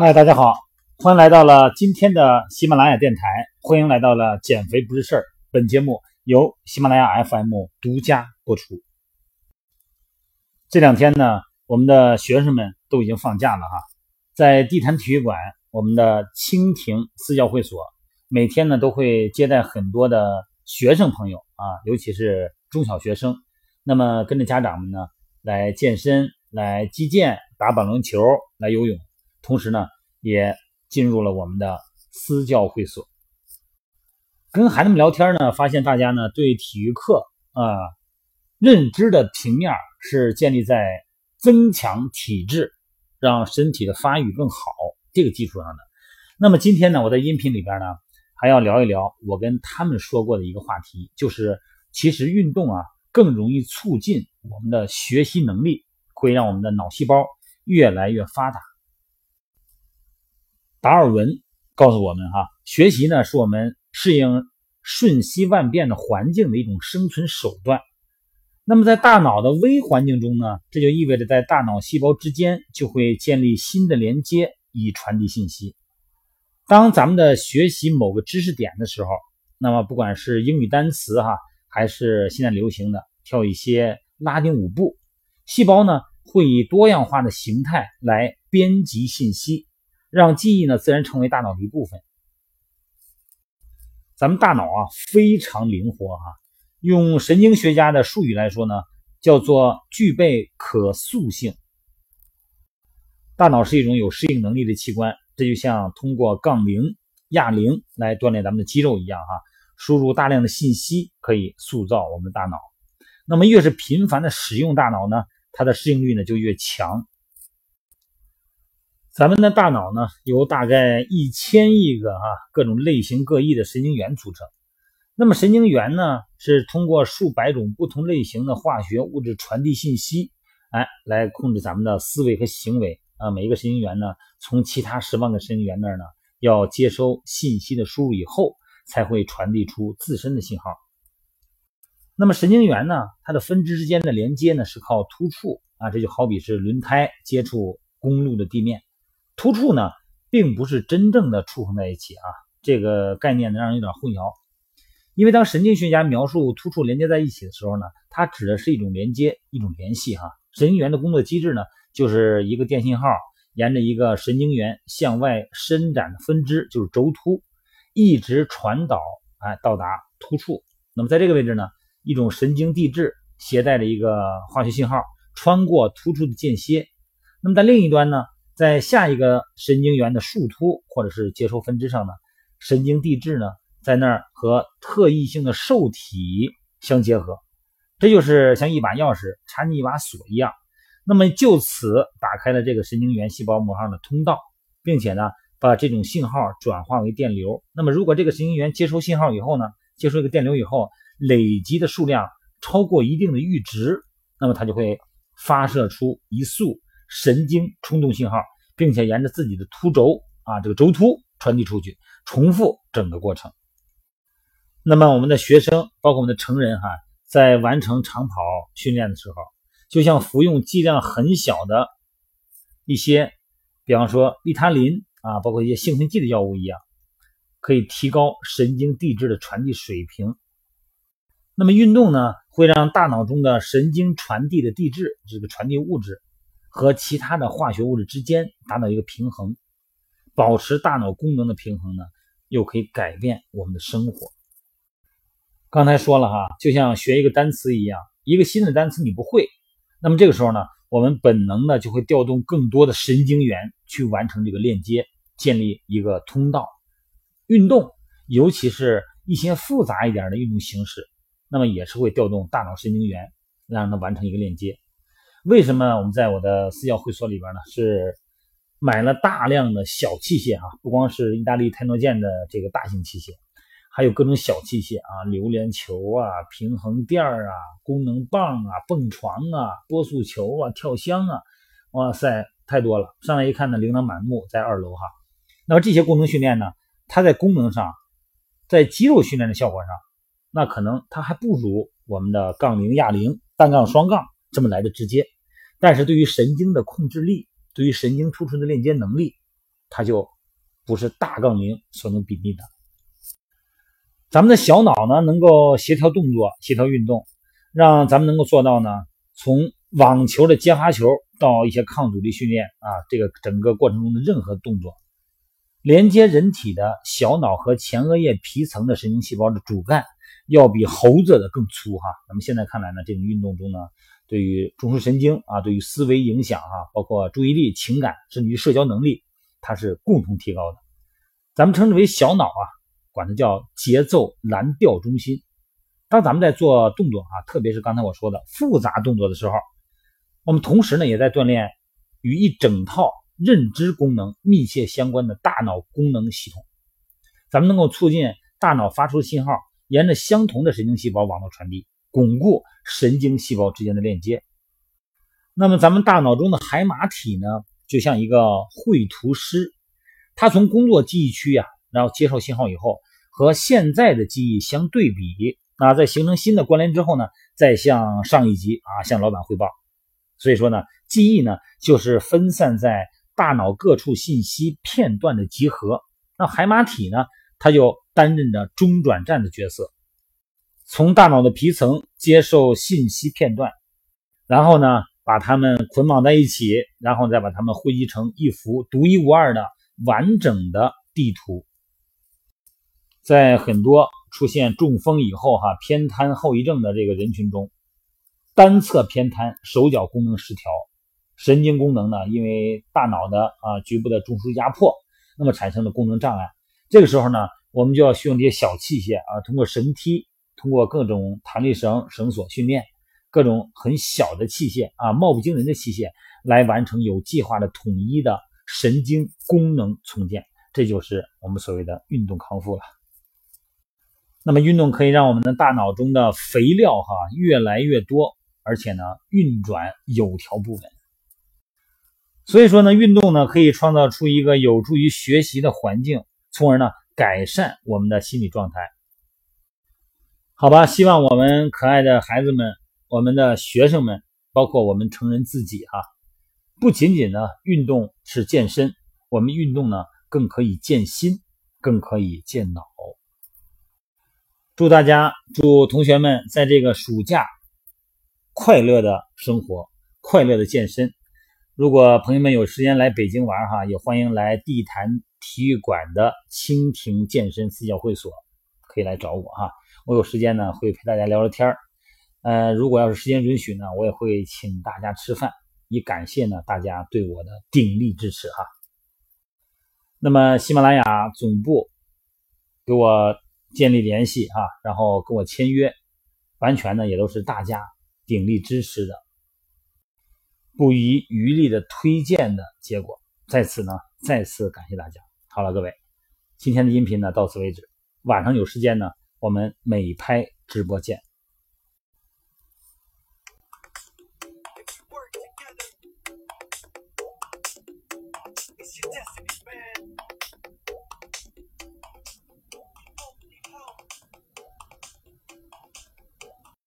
嗨，大家好，欢迎来到了今天的喜马拉雅电台，欢迎来到了减肥不是事儿。本节目由喜马拉雅 FM 独家播出。这两天呢，我们的学生们都已经放假了哈，在地坛体育馆，我们的蜻蜓私教会所每天呢都会接待很多的学生朋友啊，尤其是中小学生，那么跟着家长们呢来健身、来击剑、打保龄球、来游泳。同时呢，也进入了我们的私教会所，跟孩子们聊天呢，发现大家呢对体育课啊认知的平面是建立在增强体质，让身体的发育更好这个基础上的。那么今天呢，我在音频里边呢还要聊一聊我跟他们说过的一个话题，就是其实运动啊更容易促进我们的学习能力，会让我们的脑细胞越来越发达。达尔文告诉我们：哈，学习呢是我们适应瞬息万变的环境的一种生存手段。那么在大脑的微环境中呢，这就意味着在大脑细胞之间就会建立新的连接，以传递信息。当咱们的学习某个知识点的时候，那么不管是英语单词哈，还是现在流行的跳一些拉丁舞步，细胞呢会以多样化的形态来编辑信息。让记忆呢自然成为大脑的一部分。咱们大脑啊非常灵活哈，用神经学家的术语来说呢，叫做具备可塑性。大脑是一种有适应能力的器官，这就像通过杠铃、哑铃来锻炼咱们的肌肉一样哈，输入大量的信息可以塑造我们的大脑。那么越是频繁的使用大脑呢，它的适应率呢就越强。咱们的大脑呢，由大概一千亿个啊各种类型各异的神经元组成。那么神经元呢，是通过数百种不同类型的化学物质传递信息，哎，来控制咱们的思维和行为啊。每一个神经元呢，从其他十万个神经元那儿呢，要接收信息的输入以后，才会传递出自身的信号。那么神经元呢，它的分支之间的连接呢，是靠突触啊，这就好比是轮胎接触公路的地面。突触呢，并不是真正的触碰在一起啊，这个概念呢让人有点混淆。因为当神经学家描述突触连接在一起的时候呢，它指的是一种连接，一种联系哈。神经元的工作机制呢，就是一个电信号沿着一个神经元向外伸展的分支，就是轴突，一直传导，哎，到达突触。那么在这个位置呢，一种神经递质携带着一个化学信号穿过突触的间歇。那么在另一端呢？在下一个神经元的树突或者是接收分支上呢，神经递质呢在那儿和特异性的受体相结合，这就是像一把钥匙插进一把锁一样，那么就此打开了这个神经元细胞膜上的通道，并且呢把这种信号转化为电流。那么如果这个神经元接收信号以后呢，接收一个电流以后，累积的数量超过一定的阈值，那么它就会发射出一束。神经冲动信号，并且沿着自己的突轴啊，这个轴突传递出去，重复整个过程。那么我们的学生，包括我们的成人哈，在完成长跑训练的时候，就像服用剂量很小的一些，比方说利他林啊，包括一些兴奋剂的药物一样，可以提高神经递质的传递水平。那么运动呢，会让大脑中的神经传递的递质这个传递物质。和其他的化学物质之间达到一个平衡，保持大脑功能的平衡呢，又可以改变我们的生活。刚才说了哈，就像学一个单词一样，一个新的单词你不会，那么这个时候呢，我们本能的就会调动更多的神经元去完成这个链接，建立一个通道。运动，尤其是一些复杂一点的运动形式，那么也是会调动大脑神经元，让它完成一个链接。为什么我们在我的私教会所里边呢？是买了大量的小器械啊，不光是意大利泰诺健的这个大型器械，还有各种小器械啊，榴莲球啊、平衡垫啊、功能棒啊、蹦床啊、波速球啊、跳箱啊，哇塞，太多了！上来一看呢，琳琅满目，在二楼哈。那么这些功能训练呢，它在功能上，在肌肉训练的效果上，那可能它还不如我们的杠铃、哑铃、单杠、双杠这么来的直接。但是对于神经的控制力，对于神经突触的链接能力，它就不是大杠铃所能比拟的。咱们的小脑呢，能够协调动作、协调运动，让咱们能够做到呢，从网球的接发球到一些抗阻力训练啊，这个整个过程中的任何动作，连接人体的小脑和前额叶皮层的神经细胞的主干，要比猴子的更粗哈。那么现在看来呢，这种运动中呢，对于中枢神经啊，对于思维影响啊，包括注意力、情感，甚至于社交能力，它是共同提高的。咱们称之为小脑啊，管它叫节奏蓝调中心。当咱们在做动作啊，特别是刚才我说的复杂动作的时候，我们同时呢也在锻炼与一整套认知功能密切相关的大脑功能系统。咱们能够促进大脑发出信号，沿着相同的神经细胞网络传递，巩固神经细胞之间的链接。那么，咱们大脑中的海马体呢，就像一个绘图师，它从工作记忆区呀，然后接受信号以后，和现在的记忆相对比。那在形成新的关联之后呢，再向上一级啊，向老板汇报。所以说呢，记忆呢就是分散在大脑各处信息片段的集合。那海马体呢，它就担任着中转站的角色，从大脑的皮层接受信息片段，然后呢把它们捆绑在一起，然后再把它们汇集成一幅独一无二的完整的地图。在很多出现中风以后哈偏瘫后遗症的这个人群中，单侧偏瘫，手脚功能失调，神经功能呢，因为大脑的啊局部的中枢压迫，那么产生的功能障碍。这个时候呢，我们就要需用这些小器械啊，通过绳梯，通过各种弹力绳、绳索训练，各种很小的器械啊，貌不惊人的器械，来完成有计划的统一的神经功能重建。这就是我们所谓的运动康复了。那么运动可以让我们的大脑中的肥料哈越来越多，而且呢运转有条不紊。所以说呢，运动呢可以创造出一个有助于学习的环境，从而呢改善我们的心理状态。好吧，希望我们可爱的孩子们、我们的学生们，包括我们成人自己哈，不仅仅呢运动是健身，我们运动呢更可以健心，更可以健脑。祝大家，祝同学们在这个暑假快乐的生活，快乐的健身。如果朋友们有时间来北京玩哈，也欢迎来地坛体育馆的蜻蜓健身私教会所，可以来找我哈。我有时间呢，会陪大家聊聊天儿。呃，如果要是时间允许呢，我也会请大家吃饭，以感谢呢大家对我的鼎力支持哈。那么喜马拉雅总部给我。建立联系哈，然后跟我签约，完全呢也都是大家鼎力支持的，不遗余力的推荐的结果。在此呢，再次感谢大家。好了，各位，今天的音频呢到此为止，晚上有时间呢，我们美拍直播见。